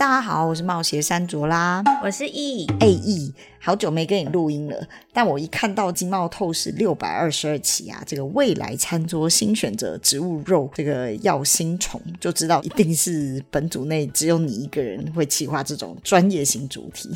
大家好，我是冒险山卓啦，我是易，哎易，好久没跟你录音了，但我一看到《经贸透视》六百二十二期啊，这个未来餐桌新选择植物肉这个药新虫，就知道一定是本组内只有你一个人会企划这种专业型主题。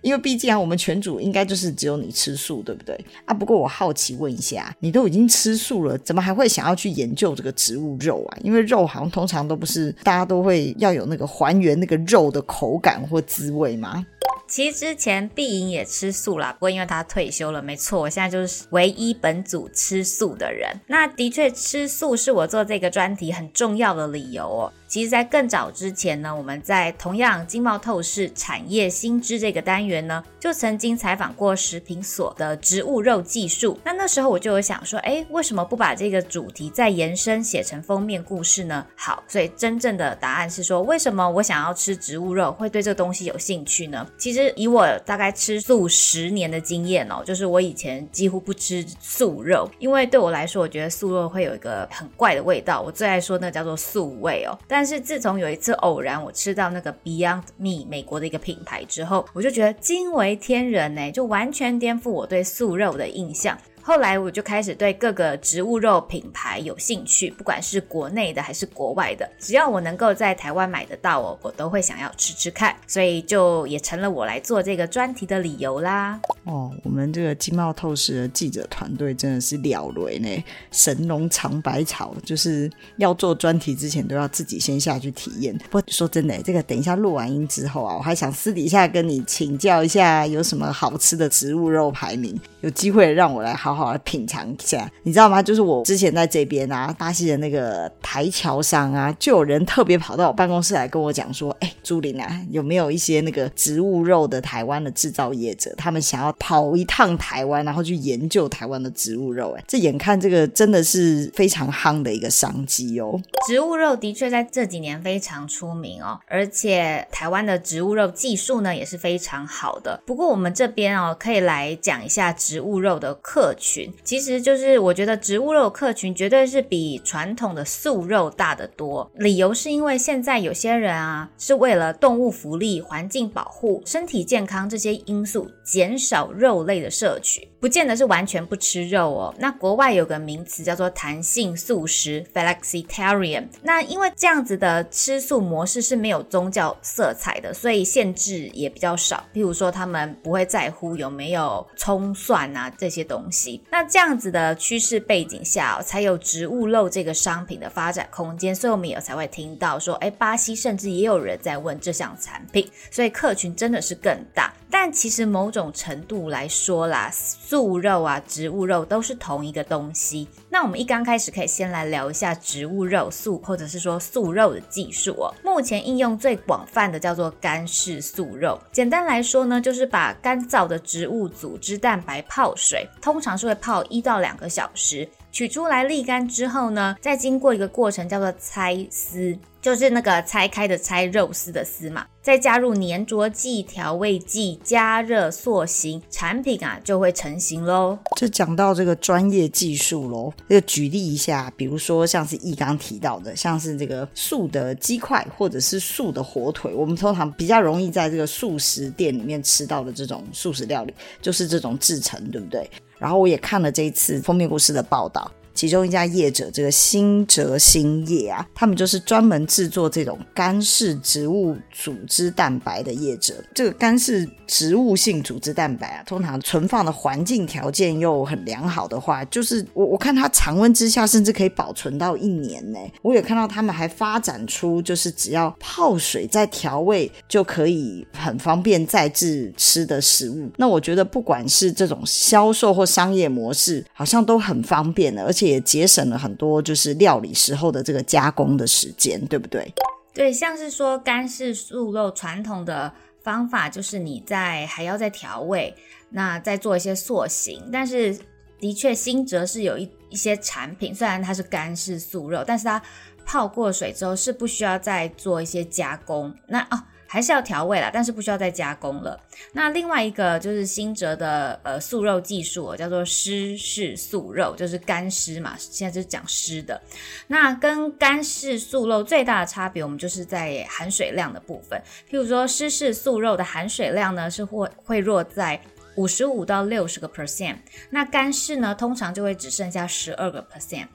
因为毕竟啊，我们全组应该就是只有你吃素，对不对啊？不过我好奇问一下，你都已经吃素了，怎么还会想要去研究这个植物肉啊？因为肉好像通常都不是大家都会要有那个还原那个肉的口感或滋味吗？其实之前碧莹也吃素啦，不过因为她退休了，没错，我现在就是唯一本组吃素的人。那的确，吃素是我做这个专题很重要的理由哦。其实，在更早之前呢，我们在同样经贸透视产业新知这个单元呢，就曾经采访过食品所的植物肉技术。那那时候我就有想说，哎，为什么不把这个主题再延伸写成封面故事呢？好，所以真正的答案是说，为什么我想要吃植物肉，会对这个东西有兴趣呢？其实以我大概吃素十年的经验哦，就是我以前几乎不吃素肉，因为对我来说，我觉得素肉会有一个很怪的味道。我最爱说那叫做素味哦。但是自从有一次偶然我吃到那个 Beyond Me 美国的一个品牌之后，我就觉得惊为天人呢，就完全颠覆我对素肉的印象。后来我就开始对各个植物肉品牌有兴趣，不管是国内的还是国外的，只要我能够在台湾买得到哦，我都会想要吃吃看，所以就也成了我来做这个专题的理由啦。哦，我们这个经贸透视的记者团队真的是了得呢，神农尝百草，就是要做专题之前都要自己先下去体验。不说真的，这个等一下录完音之后啊，我还想私底下跟你请教一下，有什么好吃的植物肉排名，有机会让我来好。好好品尝一下，你知道吗？就是我之前在这边啊，巴西的那个台桥上啊，就有人特别跑到我办公室来跟我讲说：“哎，朱琳啊，有没有一些那个植物肉的台湾的制造业者，他们想要跑一趟台湾，然后去研究台湾的植物肉？哎，这眼看这个真的是非常夯的一个商机哦。植物肉的确在这几年非常出名哦，而且台湾的植物肉技术呢也是非常好的。不过我们这边哦，可以来讲一下植物肉的客群。群其实就是，我觉得植物肉客群绝对是比传统的素肉大得多。理由是因为现在有些人啊，是为了动物福利、环境保护、身体健康这些因素，减少肉类的摄取，不见得是完全不吃肉哦。那国外有个名词叫做弹性素食 （flexitarian）。那因为这样子的吃素模式是没有宗教色彩的，所以限制也比较少。譬如说，他们不会在乎有没有葱蒜啊这些东西。那这样子的趋势背景下，才有植物肉这个商品的发展空间，所以我们也才会听到说，哎，巴西甚至也有人在问这项产品，所以客群真的是更大。但其实某种种程度来说啦，素肉啊、植物肉都是同一个东西。那我们一刚开始可以先来聊一下植物肉素，或者是说素肉的技术哦。目前应用最广泛的叫做干式素肉。简单来说呢，就是把干燥的植物组织蛋白泡水，通常是会泡一到两个小时，取出来沥干之后呢，再经过一个过程叫做拆丝。就是那个拆开的拆，肉丝的丝嘛，再加入粘着剂、调味剂，加热塑形，产品啊就会成型喽。这讲到这个专业技术喽，这个举例一下，比如说像是易刚提到的，像是这个素的鸡块或者是素的火腿，我们通常比较容易在这个素食店里面吃到的这种素食料理，就是这种制成，对不对？然后我也看了这一次封面故事的报道。其中一家业者，这个新哲新业啊，他们就是专门制作这种干式植物组织蛋白的业者。这个干式植物性组织蛋白啊，通常存放的环境条件又很良好的话，就是我我看它常温之下甚至可以保存到一年呢。我也看到他们还发展出，就是只要泡水再调味，就可以很方便再制吃的食物。那我觉得不管是这种销售或商业模式，好像都很方便的，而且。也节省了很多，就是料理时候的这个加工的时间，对不对？对，像是说干式素肉传统的方法，就是你在还要再调味，那再做一些塑形，但是的确，新哲是有一一些产品，虽然它是干式素肉，但是它泡过水之后是不需要再做一些加工。那哦。还是要调味啦，但是不需要再加工了。那另外一个就是新哲的呃素肉技术，叫做湿式素肉，就是干湿嘛。现在就是讲湿的。那跟干式素肉最大的差别，我们就是在含水量的部分。譬如说湿式素肉的含水量呢，是会会落在五十五到六十个 percent，那干式呢，通常就会只剩下十二个 percent，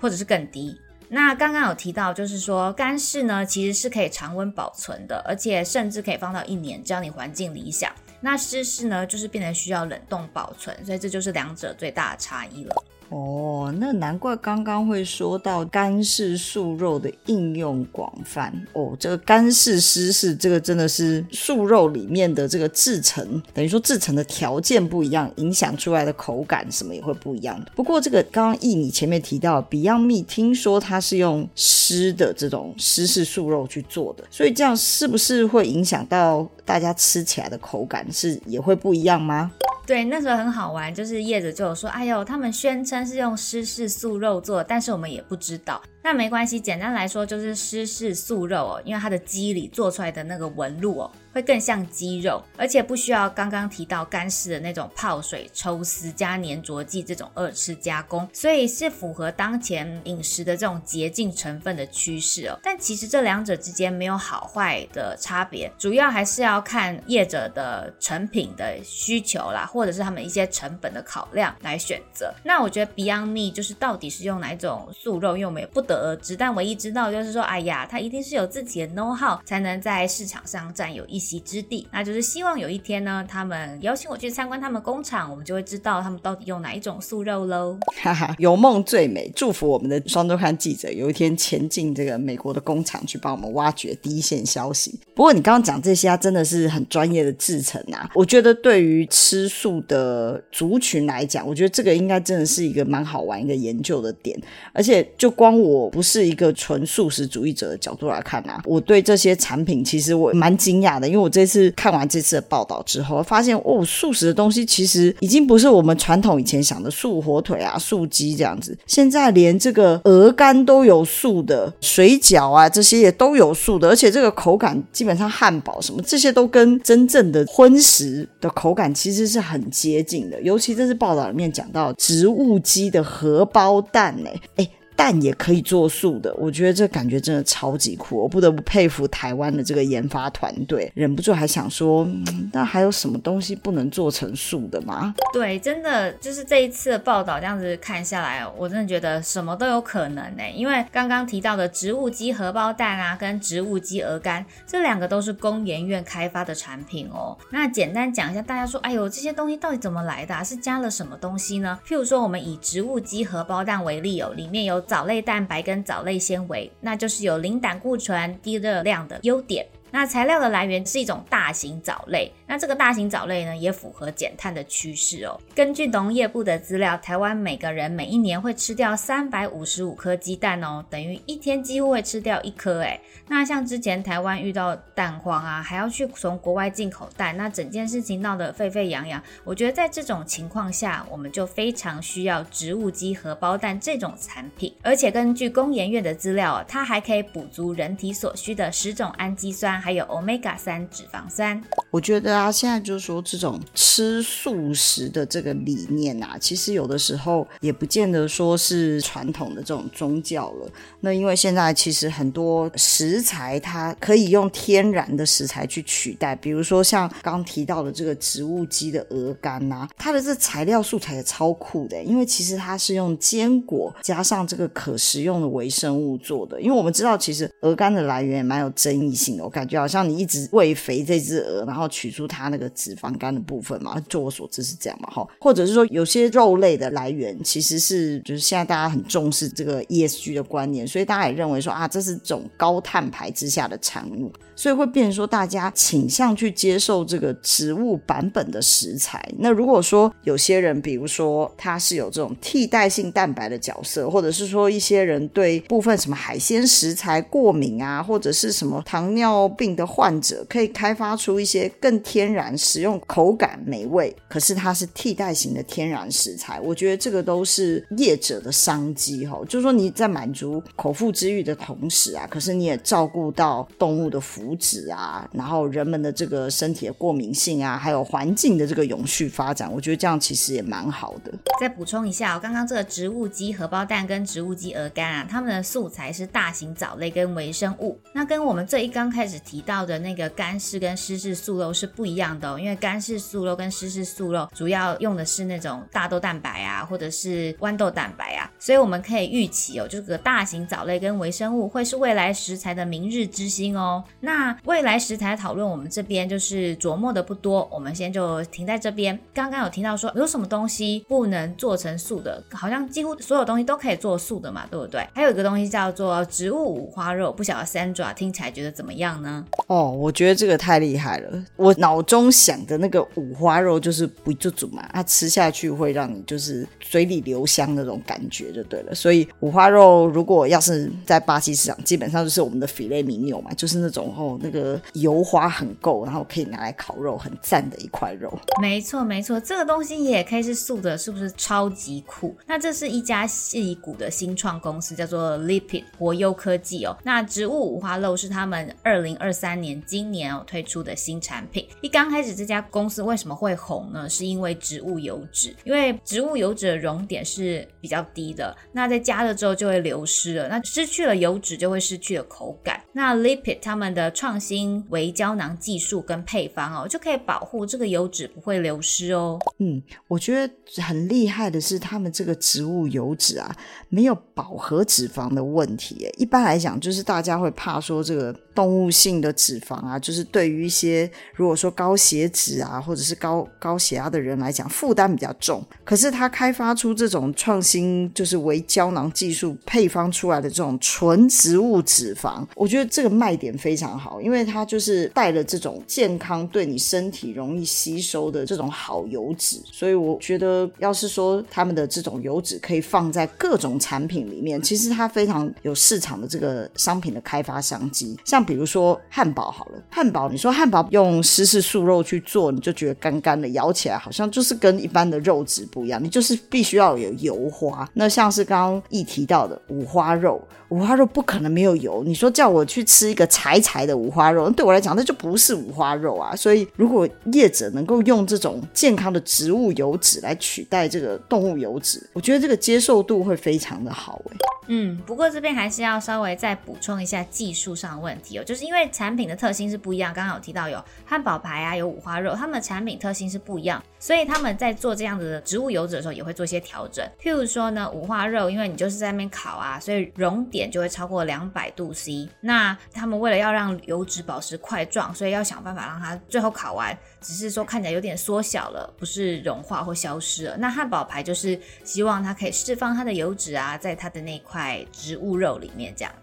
或者是更低。那刚刚有提到，就是说干式呢，其实是可以常温保存的，而且甚至可以放到一年，只要你环境理想。那湿式呢，就是变得需要冷冻保存，所以这就是两者最大的差异了。哦，那难怪刚刚会说到干式素肉的应用广泛哦。这个干式、湿式，这个真的是素肉里面的这个制成，等于说制成的条件不一样，影响出来的口感什么也会不一样。不过这个刚刚易你前面提到 Beyond Meat，听说它是用湿的这种湿式素肉去做的，所以这样是不是会影响到大家吃起来的口感是也会不一样吗？对，那时候很好玩，就是叶子就有说，哎呦，他们宣称是用湿式素肉做，但是我们也不知道。那没关系，简单来说就是湿式素肉哦，因为它的肌理做出来的那个纹路哦，会更像鸡肉，而且不需要刚刚提到干式的那种泡水抽丝加粘着剂这种二次加工，所以是符合当前饮食的这种洁净成分的趋势哦。但其实这两者之间没有好坏的差别，主要还是要看业者的成品的需求啦，或者是他们一些成本的考量来选择。那我觉得 Beyond Me 就是到底是用哪一种素肉，因为我们也不得而知，但唯一知道就是说，哎呀，它一定是有自己的 know how，才能在市场上占有一席之地。那就是希望有一天呢，他们邀请我去参观他们工厂，我们就会知道他们到底用哪一种素肉喽。哈哈，有梦最美，祝福我们的双周刊记者有一天前进这个美国的工厂去帮我们挖掘第一线消息。不过你刚刚讲这些，啊，真的是很专业的制成啊。我觉得对于吃素的族群来讲，我觉得这个应该真的是一个蛮好玩一个研究的点，而且就光我不是。一个纯素食主义者的角度来看啊，我对这些产品其实我蛮惊讶的，因为我这次看完这次的报道之后，发现哦，素食的东西其实已经不是我们传统以前想的素火腿啊、素鸡这样子，现在连这个鹅肝都有素的，水饺啊这些也都有素的，而且这个口感基本上汉堡什么这些都跟真正的荤食的口感其实是很接近的，尤其这次报道里面讲到植物鸡的荷包蛋，欸，哎哎。蛋也可以做素的，我觉得这感觉真的超级酷，我不得不佩服台湾的这个研发团队。忍不住还想说，那还有什么东西不能做成素的吗？对，真的就是这一次的报道这样子看下来，我真的觉得什么都有可能呢。因为刚刚提到的植物基荷包蛋啊，跟植物基鹅肝这两个都是工研院开发的产品哦。那简单讲一下，大家说，哎呦，这些东西到底怎么来的啊？是加了什么东西呢？譬如说，我们以植物基荷包蛋为例哦，里面有。藻类蛋白跟藻类纤维，那就是有零胆固醇、低热量的优点。那材料的来源是一种大型藻类，那这个大型藻类呢，也符合减碳的趋势哦。根据农业部的资料，台湾每个人每一年会吃掉三百五十五颗鸡蛋哦，等于一天几乎会吃掉一颗诶。那像之前台湾遇到蛋荒啊，还要去从国外进口蛋，那整件事情闹得沸沸扬扬。我觉得在这种情况下，我们就非常需要植物基荷包蛋这种产品，而且根据工研院的资料，它还可以补足人体所需的十种氨基酸。还有 Omega 三脂肪酸，我觉得啊，现在就是说这种吃素食的这个理念啊，其实有的时候也不见得说是传统的这种宗教了。那因为现在其实很多食材它可以用天然的食材去取代，比如说像刚提到的这个植物基的鹅肝呐，它的这材料素材也超酷的，因为其实它是用坚果加上这个可食用的微生物做的。因为我们知道，其实鹅肝的来源也蛮有争议性的，我感觉。就好像你一直喂肥这只鹅，然后取出它那个脂肪肝的部分嘛，就我所知是这样嘛，哈，或者是说有些肉类的来源其实是就是现在大家很重视这个 ESG 的观念，所以大家也认为说啊，这是种高碳排之下的产物，所以会变成说大家倾向去接受这个植物版本的食材。那如果说有些人，比如说他是有这种替代性蛋白的角色，或者是说一些人对部分什么海鲜食材过敏啊，或者是什么糖尿。病的患者，可以开发出一些更天然、使用口感美味，可是它是替代型的天然食材。我觉得这个都是业者的商机哈，就是说你在满足口腹之欲的同时啊，可是你也照顾到动物的福祉啊，然后人们的这个身体的过敏性啊，还有环境的这个永续发展，我觉得这样其实也蛮好的。再补充一下，我刚刚这个植物基荷包蛋跟植物基鹅肝啊，它们的素材是大型藻类跟微生物，那跟我们这一刚开始提到的那个干式跟湿式素肉是不一样的哦，因为干式素肉跟湿式素肉主要用的是那种大豆蛋白啊，或者是豌豆蛋白啊，所以我们可以预期哦，这个大型藻类跟微生物会是未来食材的明日之星哦。那未来食材讨论，我们这边就是琢磨的不多，我们先就停在这边。刚刚有提到说有什么东西不能做成素的，好像几乎所有东西都可以做素的嘛，对不对？还有一个东西叫做植物五花肉，不晓得 Sandra 听起来觉得怎么样呢？哦，我觉得这个太厉害了。我脑中想的那个五花肉就是不就煮嘛，它吃下去会让你就是嘴里留香那种感觉就对了。所以五花肉如果要是在巴西市场，基本上就是我们的 filet mignon 嘛，就是那种哦那个油花很够，然后可以拿来烤肉，很赞的一块肉。没错没错，这个东西也可以是素的，是不是超级酷？那这是一家戏骨的新创公司，叫做 Lipid 活优科技哦。那植物五花肉是他们二零二三年今年哦推出的新产品。一刚开始这家公司为什么会红呢？是因为植物油脂，因为植物油脂的熔点是比较低的，那在加热之后就会流失了，那失去了油脂就会失去了口感。那 Lipid 他们的创新微胶囊技术跟配方哦，就可以保护这个油脂不会流失哦。嗯，我觉得很厉害的是他们这个植物油脂啊，没有饱和脂肪的问题。一般来讲，就是大家会怕说这个动物性的脂肪啊，就是对于一些如果说高血脂啊，或者是高高血压的人来讲，负担比较重。可是他开发出这种创新，就是微胶囊技术配方出来的这种纯植物脂肪，我觉得这个卖点非常好，因为它就是带了这种健康、对你身体容易吸收的这种好油脂。所以我觉得，要是说他们的这种油脂可以放在各种产品里面，其实它非常有市场的这个商品的开发商机。像比如说汉堡好了，汉堡你说汉堡用湿式素肉去做，你就觉得干干的，咬起来好像就是跟一般的肉质不一样，你就是必须要有油花。那像是刚刚一提到的五花肉，五花肉不可能没有油。你说叫我去吃一个柴柴的五花肉，对我来讲那就不是五花肉啊。所以如果业者能够用这种健康的植物油脂来取代这个动物油脂，我觉得这个接受度会非常的好欸。嗯，不过这边还是要稍微再补充一下技术上的问题哦，就是因为产品的特性是不一样，刚刚有提到有汉堡排啊，有五花肉，他们的产品特性是不一样，所以他们在做这样子的植物油脂的时候也会做一些调整。譬如说呢，五花肉，因为你就是在那边烤啊，所以熔点就会超过两百度 C。那他们为了要让油脂保持块状，所以要想办法让它最后烤完，只是说看起来有点缩小了，不是融化或消失了。那汉堡排就是希望它可以释放它的油脂啊，在它的那一块在植物肉里面这样。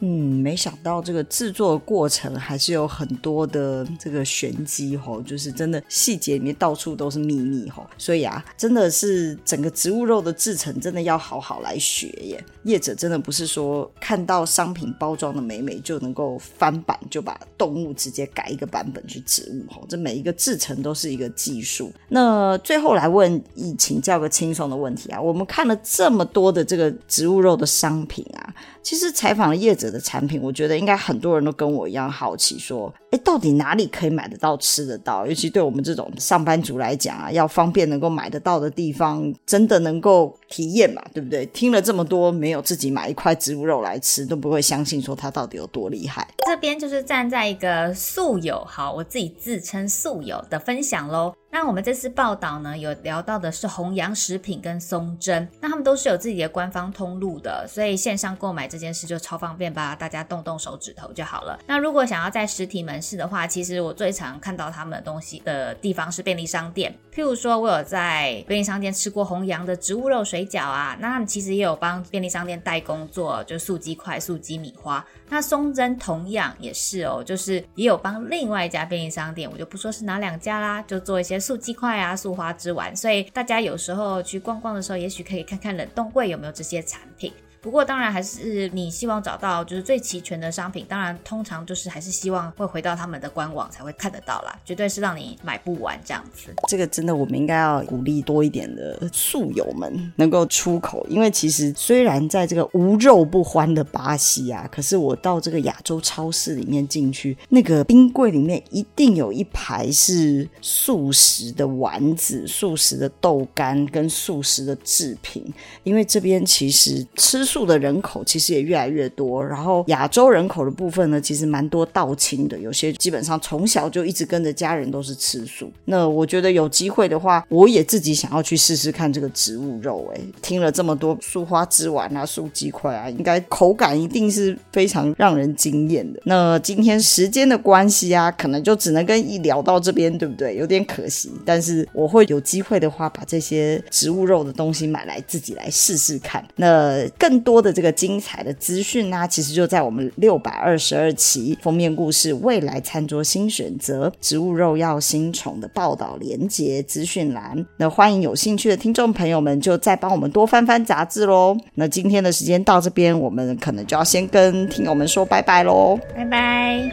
嗯，没想到这个制作过程还是有很多的这个玄机吼，就是真的细节里面到处都是秘密吼，所以啊，真的是整个植物肉的制成真的要好好来学耶。业者真的不是说看到商品包装的美美就能够翻版，就把动物直接改一个版本去植物吼，这每一个制成都是一个技术。那最后来问，以请教个轻松的问题啊，我们看了这么多的这个植物肉的商品啊。其实采访了业者的产品，我觉得应该很多人都跟我一样好奇，说，诶，到底哪里可以买得到、吃得到？尤其对我们这种上班族来讲啊，要方便能够买得到的地方，真的能够体验嘛？对不对？听了这么多，没有自己买一块植物肉来吃，都不会相信说它到底有多厉害。这边就是站在一个素友，好，我自己自称素友的分享喽。那我们这次报道呢，有聊到的是弘洋食品跟松针，那他们都是有自己的官方通路的，所以线上购买这件事就超方便吧，大家动动手指头就好了。那如果想要在实体门市的话，其实我最常看到他们的东西的地方是便利商店，譬如说我有在便利商店吃过弘洋的植物肉水饺啊，那他们其实也有帮便利商店代工做，就素鸡块、素鸡米花。那松针同样也是哦，就是也有帮另外一家便利商店，我就不说是哪两家啦，就做一些。素鸡块啊，素花枝丸，所以大家有时候去逛逛的时候，也许可以看看冷冻柜有没有这些产品。不过当然还是你希望找到就是最齐全的商品，当然通常就是还是希望会回到他们的官网才会看得到啦，绝对是让你买不完这样子。这个真的我们应该要鼓励多一点的素友们能够出口，因为其实虽然在这个无肉不欢的巴西啊，可是我到这个亚洲超市里面进去，那个冰柜里面一定有一排是素食的丸子、素食的豆干跟素食的制品，因为这边其实吃素的人口其实也越来越多，然后亚洲人口的部分呢，其实蛮多道亲的，有些基本上从小就一直跟着家人都是吃素。那我觉得有机会的话，我也自己想要去试试看这个植物肉。哎，听了这么多素花枝丸啊、素鸡块啊，应该口感一定是非常让人惊艳的。那今天时间的关系啊，可能就只能跟一聊到这边，对不对？有点可惜。但是我会有机会的话，把这些植物肉的东西买来自己来试试看。那更多的这个精彩的资讯呢，其实就在我们六百二十二期封面故事《未来餐桌新选择：植物肉要新宠》的报道连接资讯栏。那欢迎有兴趣的听众朋友们，就再帮我们多翻翻杂志喽。那今天的时间到这边，我们可能就要先跟听友们说拜拜喽，拜拜。